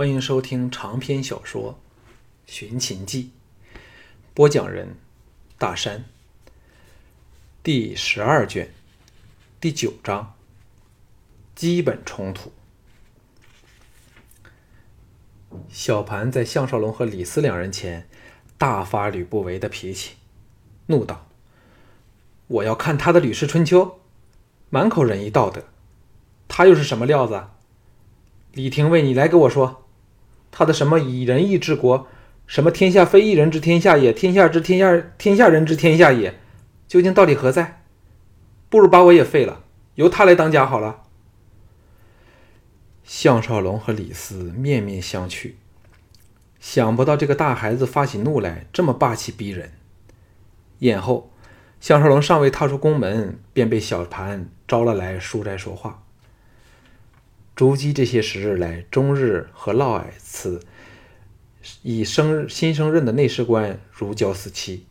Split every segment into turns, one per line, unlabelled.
欢迎收听长篇小说《寻秦记》，播讲人：大山。第十二卷，第九章：基本冲突。小盘在项少龙和李斯两人前大发吕不韦的脾气，怒道：“我要看他的《吕氏春秋》，满口仁义道德，他又是什么料子？李廷尉，你来给我说。”他的什么以仁义治国，什么天下非一人之天下也，天下之天下天下人之天下也，究竟道理何在？不如把我也废了，由他来当家好了。项少龙和李斯面面相觑，想不到这个大孩子发起怒来这么霸气逼人。宴后，项少龙尚未踏出宫门，便被小盘招了来书斋说话。朱姬这些时日来，终日和嫪毐此以生新升任的内侍官如胶似漆，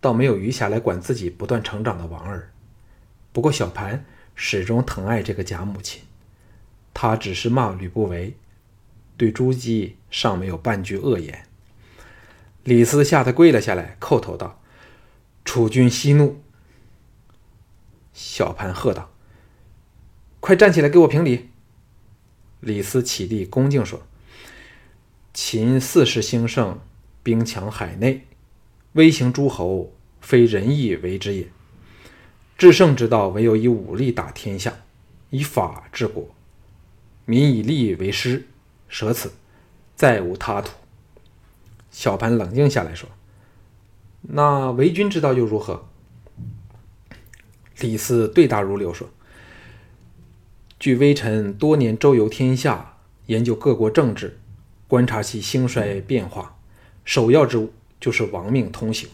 倒没有余暇来管自己不断成长的王儿。不过小盘始终疼爱这个假母亲，他只是骂吕不韦，对朱姬尚没有半句恶言。李斯吓得跪了下来，叩头道：“楚君息怒。”小盘喝道：“快站起来，给我评理！”李斯起立，恭敬说：“秦四世兴盛，兵强海内，威行诸侯，非仁义为之也。治胜之道，唯有以武力打天下，以法治国。民以利为师，舍此，再无他途。”小盘冷静下来说：“那为君之道又如何？”李斯对答如流说。据微臣多年周游天下，研究各国政治，观察其兴衰变化，首要之务就是亡命通行，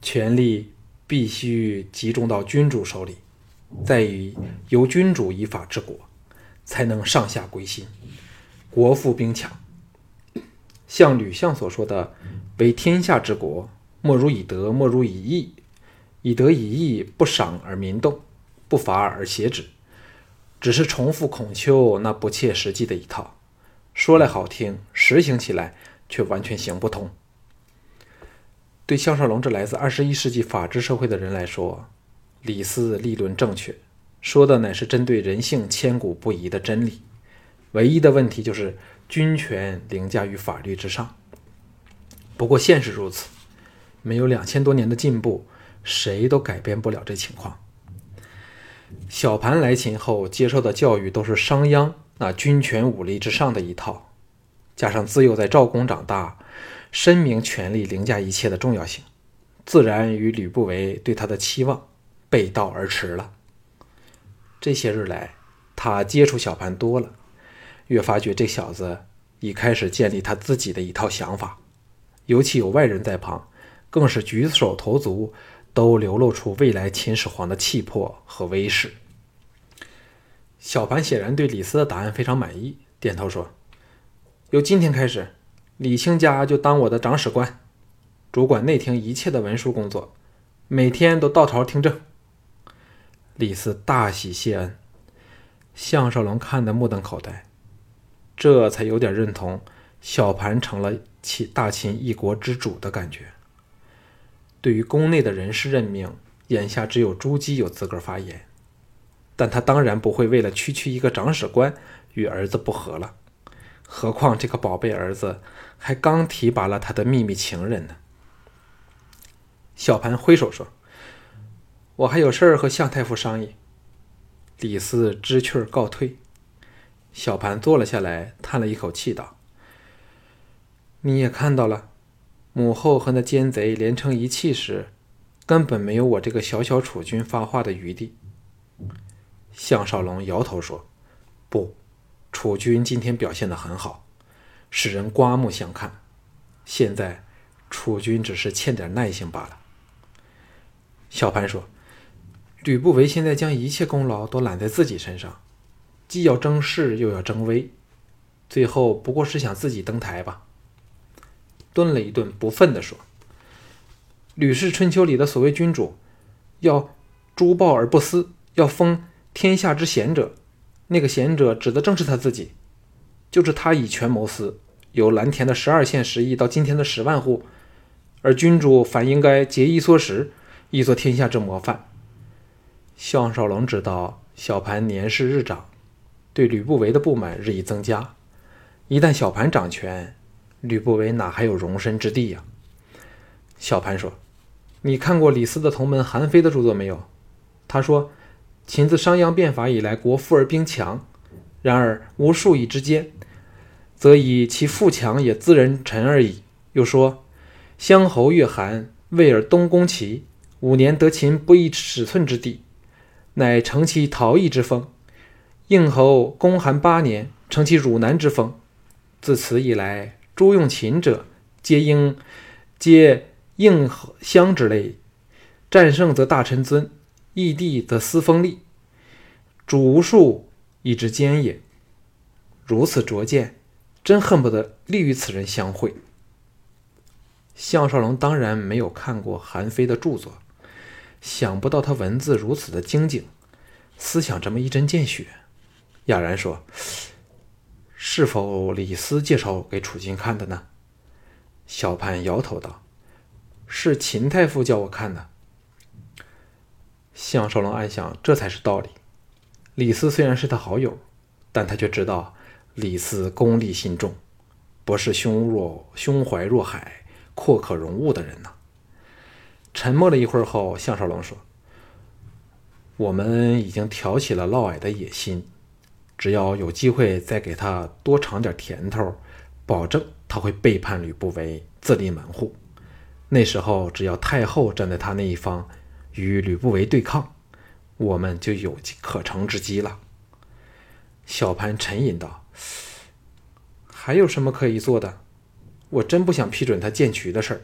权力必须集中到君主手里，在于由君主依法治国，才能上下归心，国富兵强。像吕相所说的“为天下之国，莫如以德，莫如以义。以德以义，不赏而民动，不罚而挟止。”只是重复孔丘那不切实际的一套，说来好听，实行起来却完全行不通。对项少龙这来自二十一世纪法治社会的人来说，李斯立论正确，说的乃是针对人性千古不移的真理。唯一的问题就是军权凌驾于法律之上。不过现实如此，没有两千多年的进步，谁都改变不了这情况。小盘来秦后接受的教育都是商鞅那军权武力之上的一套，加上自幼在赵宫长大，深明权力凌驾一切的重要性，自然与吕不韦对他的期望背道而驰了。这些日来，他接触小盘多了，越发觉这小子已开始建立他自己的一套想法，尤其有外人在旁，更是举手投足。都流露出未来秦始皇的气魄和威势。小盘显然对李斯的答案非常满意，点头说：“由今天开始，李卿家就当我的长史官，主管内廷一切的文书工作，每天都到朝听政。”李斯大喜谢恩，项少龙看得目瞪口呆，这才有点认同小盘成了秦大秦一国之主的感觉。对于宫内的人事任命，眼下只有朱姬有资格发言，但他当然不会为了区区一个长史官与儿子不和了。何况这个宝贝儿子还刚提拔了他的秘密情人呢。小盘挥手说：“我还有事儿和向太傅商议。”李斯知趣儿告退。小盘坐了下来，叹了一口气道：“你也看到了。”母后和那奸贼连成一气时，根本没有我这个小小楚军发话的余地。项少龙摇头说：“不，楚军今天表现得很好，使人刮目相看。现在，楚军只是欠点耐性罢了。”小潘说：“吕不韦现在将一切功劳都揽在自己身上，既要争势又要争威，最后不过是想自己登台吧。”顿了一顿，不忿地说：“《吕氏春秋》里的所谓君主，要诛暴而不私，要封天下之贤者，那个贤者指的正是他自己。就是他以权谋私，由蓝田的十二县十亿到今天的十万户，而君主反应该节衣缩食，亦做天下之模范。项少龙知道小盘年事日长，对吕不韦的不满日益增加。一旦小盘掌权，吕不韦哪还有容身之地呀？小盘说：“你看过李斯的同门韩非的著作没有？”他说：“秦自商鞅变法以来，国富而兵强，然而无数以之间，则以其富强也自人臣而已。”又说：“襄侯越韩，魏而东攻齐，五年得秦不一尺寸之地。”乃成其逃逸之风，应侯公韩八年，成其汝南之风。自此以来，诸用秦者，皆应皆应乡之类。战胜则大臣尊，异地则私封立。主无数，以之坚也。如此拙见，真恨不得立与此人相会。项少龙当然没有看过韩非的著作。想不到他文字如此的精警，思想这么一针见血。哑然说：“是否李斯介绍给楚金看的呢？”小潘摇头道：“是秦太傅叫我看的。”项少龙暗想：这才是道理。李斯虽然是他好友，但他却知道李斯功利心重，不是胸若胸怀若海、阔可容物的人呐。沉默了一会儿后，项少龙说：“我们已经挑起了嫪毐的野心，只要有机会再给他多尝点甜头，保证他会背叛吕不韦，自立门户。那时候，只要太后站在他那一方，与吕不韦对抗，我们就有可乘之机了。”小潘沉吟道：“还有什么可以做的？我真不想批准他建渠的事儿。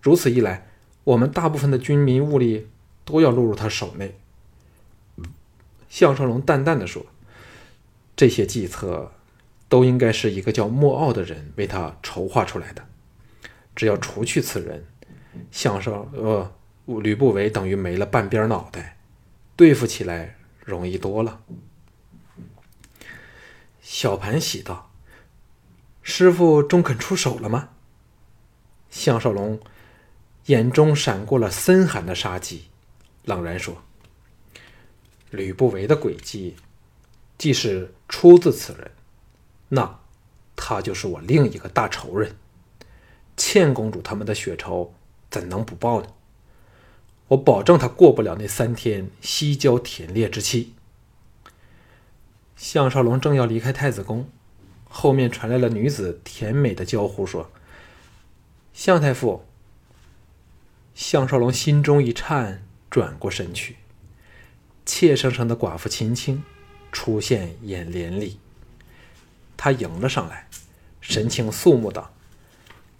如此一来。”我们大部分的军民物力都要落入他手内。项少龙淡淡的说：“这些计策都应该是一个叫莫傲的人为他筹划出来的。只要除去此人，项少呃吕不韦等于没了半边脑袋，对付起来容易多了。”小盘喜道：“师傅终肯出手了吗？”项少龙。眼中闪过了森寒的杀机，冷然说：“吕不韦的诡计，既是出自此人，那他就是我另一个大仇人。倩公主他们的血仇，怎能不报呢？我保证他过不了那三天西郊田猎之期。”项少龙正要离开太子宫，后面传来了女子甜美的娇呼，说：“项太傅。”项少龙心中一颤，转过身去，怯生生的寡妇秦青出现眼帘里。他迎了上来，神情肃穆道：“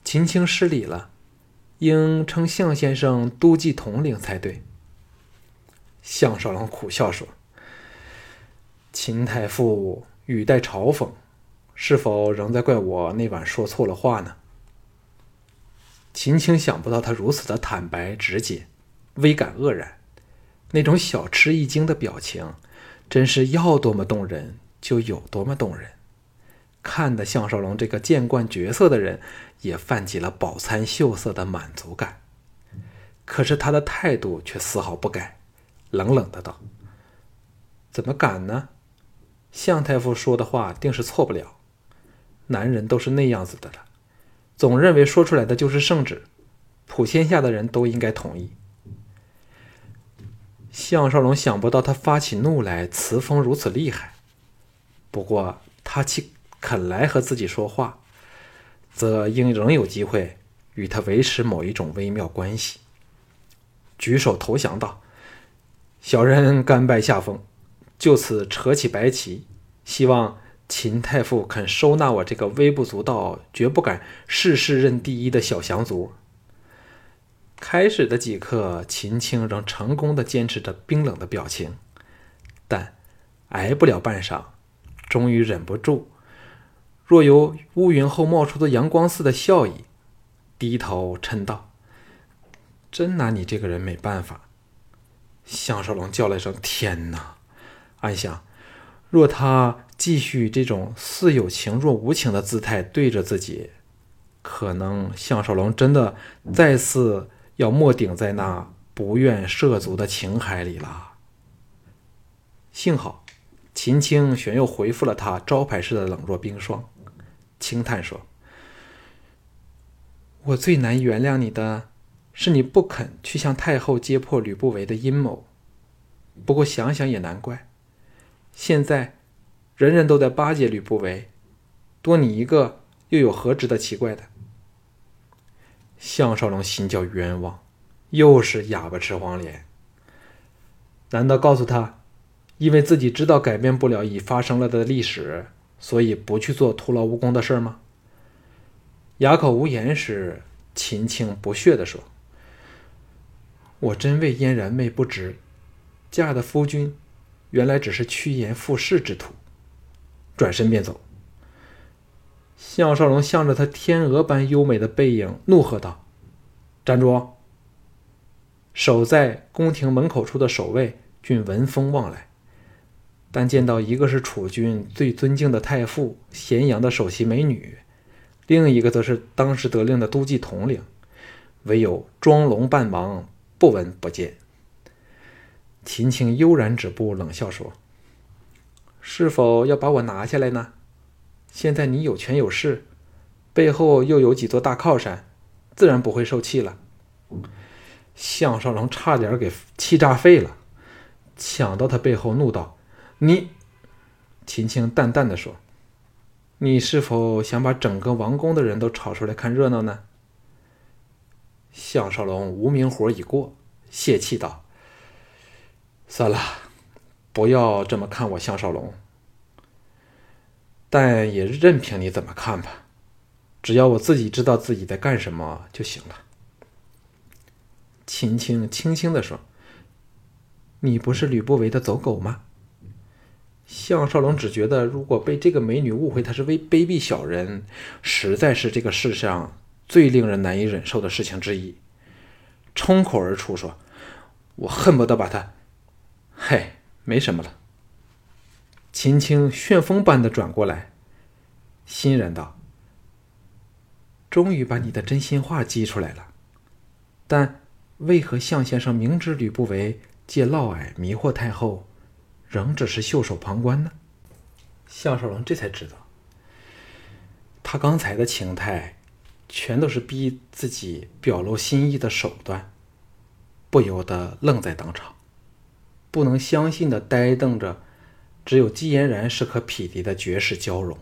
秦青失礼了，应称项先生都记统领才对。”项少龙苦笑说：“秦太傅语带嘲讽，是否仍在怪我那晚说错了话呢？”秦青想不到他如此的坦白直接，微感愕然。那种小吃一惊的表情，真是要多么动人就有多么动人，看得项少龙这个见惯角色的人也泛起了饱餐秀色的满足感。可是他的态度却丝毫不改，冷冷的道：“怎么敢呢？向太傅说的话定是错不了。男人都是那样子的了。”总认为说出来的就是圣旨，普天下的人都应该同意。项少龙想不到他发起怒来，词风如此厉害。不过他既肯来和自己说话，则应仍有机会与他维持某一种微妙关系。举手投降道：“小人甘拜下风，就此扯起白旗，希望。”秦太傅肯收纳我这个微不足道、绝不敢事事认第一的小降卒。开始的几刻，秦青仍成功的坚持着冰冷的表情，但挨不了半晌，终于忍不住，若由乌云后冒出的阳光似的笑意，低头嗔道：“真拿你这个人没办法。”项少龙叫了一声：“天哪！”暗想：若他。继续这种似有情若无情的姿态对着自己，可能项少龙真的再次要没顶在那不愿涉足的情海里了。幸好，秦青玄又回复了他招牌式的冷若冰霜，轻叹说：“我最难原谅你的，是你不肯去向太后揭破吕不韦的阴谋。不过想想也难怪，现在人人都在巴结吕不韦，多你一个又有何值得奇怪的？”项少龙心叫冤枉，又是哑巴吃黄连。难道告诉他？因为自己知道改变不了已发生了的历史，所以不去做徒劳无功的事吗？哑口无言时，秦青不屑地说：“我真为嫣然妹不值，嫁的夫君原来只是趋炎附势之徒。”转身便走。项少龙向着他天鹅般优美的背影怒喝道：“站住！”守在宫廷门口处的守卫均闻风望来。但见到一个是楚军最尊敬的太傅咸阳的首席美女，另一个则是当时得令的都记统领，唯有装聋扮盲，不闻不见。秦青悠然止步，冷笑说：“是否要把我拿下来呢？现在你有权有势，背后又有几座大靠山，自然不会受气了。”项少龙差点给气炸肺了，抢到他背后怒道。你，秦青淡淡的说：“你是否想把整个王宫的人都吵出来看热闹呢？”项少龙无名火已过，泄气道：“算了，不要这么看我项少龙，但也任凭你怎么看吧，只要我自己知道自己在干什么就行了。”秦青轻轻的说：“你不是吕不韦的走狗吗？”项少龙只觉得，如果被这个美女误会他是为卑鄙小人，实在是这个世上最令人难以忍受的事情之一。冲口而出说：“我恨不得把他……嘿，没什么了。”秦青旋风般的转过来，欣然道：“终于把你的真心话激出来了。但为何项先生明知吕不韦借嫪毐迷惑太后？”仍只是袖手旁观呢。项少龙这才知道，他刚才的情态，全都是逼自己表露心意的手段，不由得愣在当场，不能相信的呆瞪着，只有季嫣然是可匹敌的绝世娇容。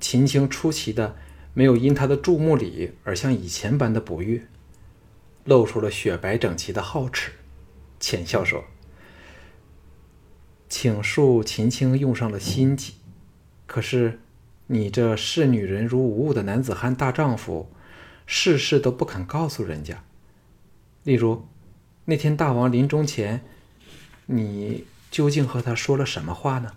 秦青出奇的没有因他的注目礼而像以前般的不悦，露出了雪白整齐的皓齿，浅笑说。请恕秦青用上了心机，可是你这视女人如无物的男子汉大丈夫，事事都不肯告诉人家。例如，那天大王临终前，你究竟和他说了什么话呢？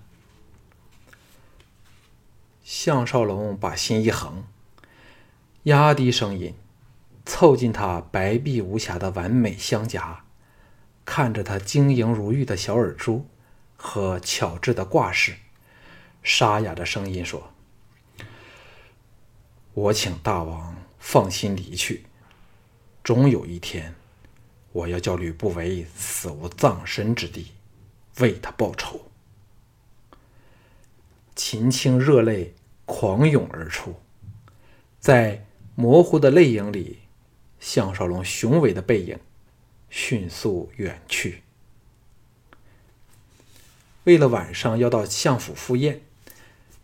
项少龙把心一横，压低声音，凑近他白璧无瑕的完美香颊，看着他晶莹如玉的小耳珠。和巧制的挂饰，沙哑的声音说：“我请大王放心离去，终有一天，我要叫吕不韦死无葬身之地，为他报仇。”秦青热泪狂涌而出，在模糊的泪影里，项少龙雄伟的背影迅速远去。为了晚上要到相府赴宴，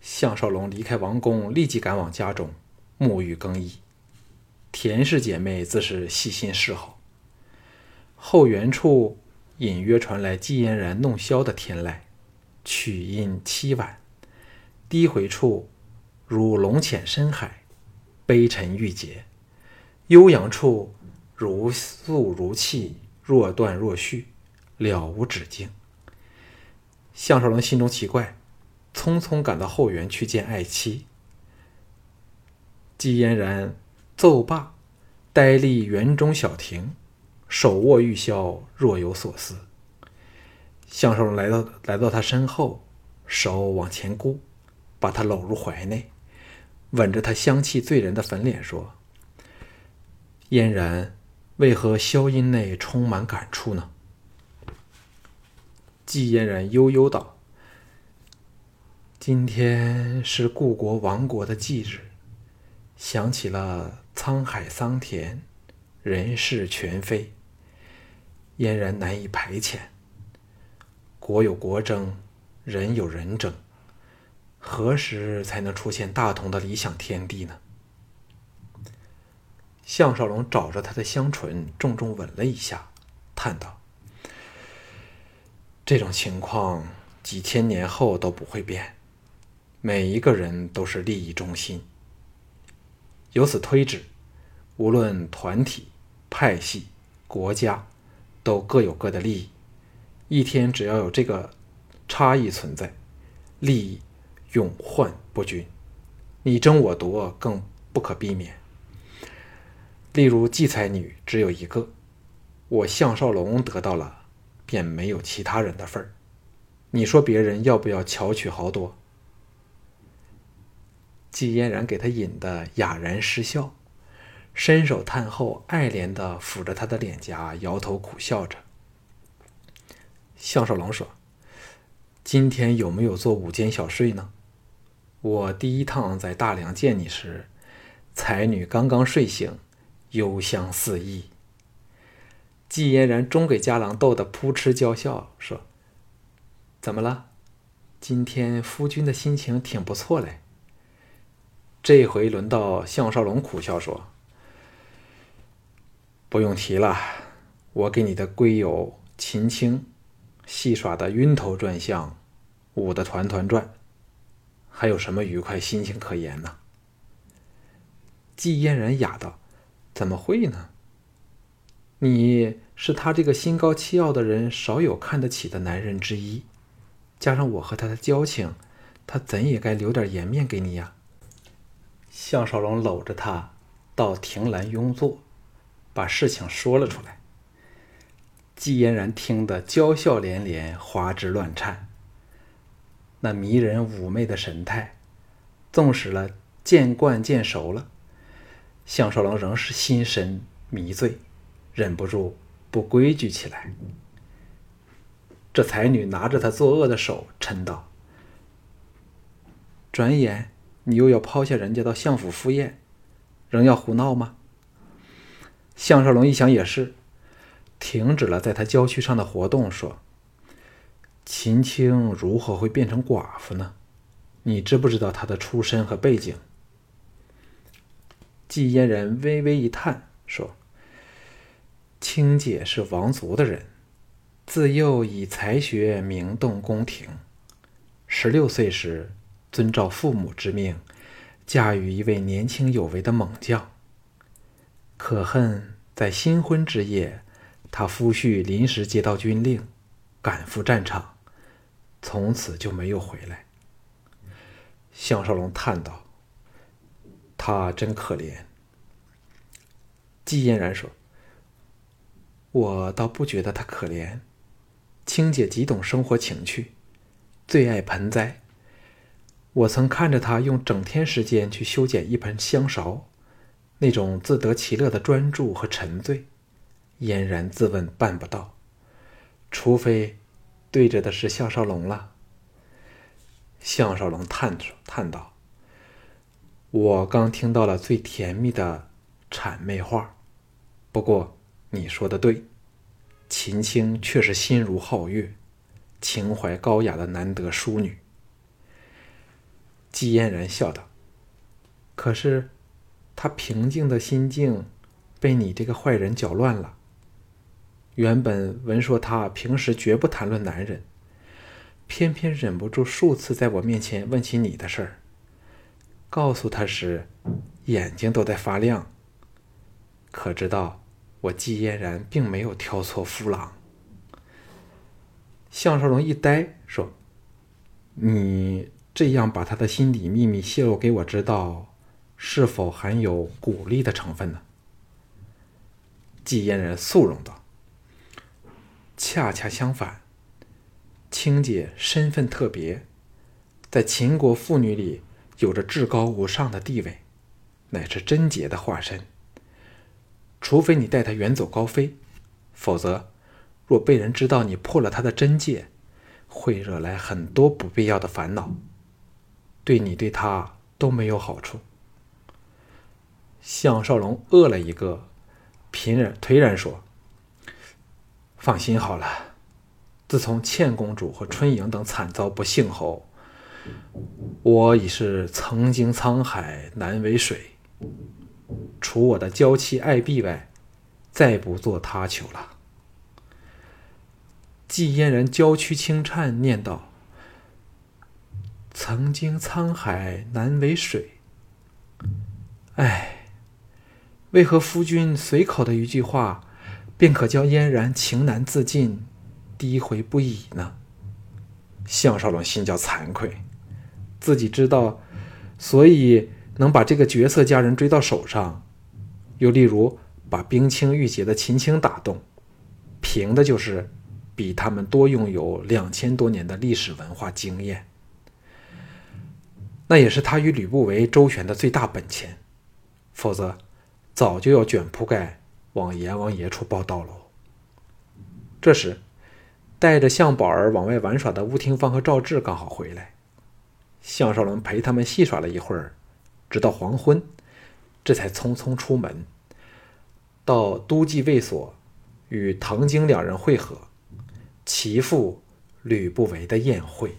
项少龙离开王宫，立即赶往家中沐浴更衣。田氏姐妹自是细心侍候。后园处隐约传来季嫣然弄箫的天籁，曲音凄婉；低回处如龙潜深海，悲沉欲竭；悠扬处如诉如泣，若断若续，了无止境。项少龙心中奇怪，匆匆赶到后园去见爱妻。季嫣然奏罢，呆立园中小亭，手握玉箫，若有所思。项少龙来到来到他身后，手往前箍，把他搂入怀内，吻着他香气醉人的粉脸说：“嫣然，为何消音内充满感触呢？”季嫣然悠悠道：“今天是故国亡国的忌日，想起了沧海桑田，人事全非，嫣然难以排遣。国有国争，人有人争，何时才能出现大同的理想天地呢？”项少龙找着他的香唇，重重吻了一下，叹道。这种情况几千年后都不会变。每一个人都是利益中心。由此推指，无论团体、派系、国家，都各有各的利益。一天只要有这个差异存在，利益永患不均，你争我夺更不可避免。例如，季才女只有一个，我项少龙得到了。便没有其他人的份儿。你说别人要不要巧取豪夺？季嫣然给他引的哑然失笑，伸手探后，爱怜的抚着他的脸颊，摇头苦笑着。项少龙说：“今天有没有做午间小睡呢？我第一趟在大梁见你时，才女刚刚睡醒，幽香四溢。”季嫣然终给家郎逗得扑哧娇笑，说：“怎么了？今天夫君的心情挺不错嘞。”这回轮到项少龙苦笑说：“不用提了，我给你的闺友秦青戏耍的晕头转向，舞的团团转，还有什么愉快心情可言呢？”季嫣然哑道：“怎么会呢？你……”是他这个心高气傲的人少有看得起的男人之一，加上我和他的交情，他怎也该留点颜面给你呀。项少龙搂着他到亭栏拥坐，把事情说了出来。季嫣然听得娇笑连连，花枝乱颤。那迷人妩媚的神态，纵使了见惯见熟了，项少龙仍是心神迷醉，忍不住。不规矩起来。这才女拿着他作恶的手，嗔道：“转眼你又要抛下人家到相府赴宴，仍要胡闹吗？”项少龙一想也是，停止了在他娇躯上的活动，说：“秦青如何会变成寡妇呢？你知不知道她的出身和背景？”季嫣然微微一叹，说。青姐是王族的人，自幼以才学名动宫廷。十六岁时，遵照父母之命，嫁与一位年轻有为的猛将。可恨在新婚之夜，他夫婿临时接到军令，赶赴战场，从此就没有回来。项少龙叹道：“他真可怜。”季嫣然说。我倒不觉得他可怜，青姐极懂生活情趣，最爱盆栽。我曾看着她用整天时间去修剪一盆香芍，那种自得其乐的专注和沉醉，嫣然自问办不到，除非对着的是项少龙了。项少龙叹叹道：“我刚听到了最甜蜜的谄媚话，不过。”你说的对，秦青却是心如皓月、情怀高雅的难得淑女。季嫣然笑道：“可是，他平静的心境被你这个坏人搅乱了。原本文说他平时绝不谈论男人，偏偏忍不住数次在我面前问起你的事儿。告诉他时，眼睛都在发亮。可知道？”我季嫣然并没有挑错夫郎。项少龙一呆，说：“你这样把他的心底秘密泄露给我知道，是否含有鼓励的成分呢？”季嫣然肃容道：“恰恰相反，青姐身份特别，在秦国妇女里有着至高无上的地位，乃是贞洁的化身。除非你带她远走高飞，否则，若被人知道你破了她的贞戒，会惹来很多不必要的烦恼，对你对她都没有好处。项少龙饿了一个，平然颓然说：“放心好了，自从倩公主和春莹等惨遭不幸后，我已是曾经沧海难为水，除我的娇妻爱婢外，再不做他求了。”季嫣然娇躯轻颤，念道：“曾经沧海难为水。”哎。为何夫君随口的一句话，便可叫嫣然情难自禁，低回不已呢？项少龙心叫惭愧，自己知道，所以能把这个绝色佳人追到手上，又例如把冰清玉洁的秦青打动，凭的就是比他们多拥有两千多年的历史文化经验，那也是他与吕不韦周旋的最大本钱，否则。早就要卷铺盖往阎王爷处报道喽。这时，带着向宝儿往外玩耍的吴廷芳和赵志刚好回来，项少龙陪他们戏耍了一会儿，直到黄昏，这才匆匆出门，到都记卫所与唐晶两人会合，齐赴吕不韦的宴会。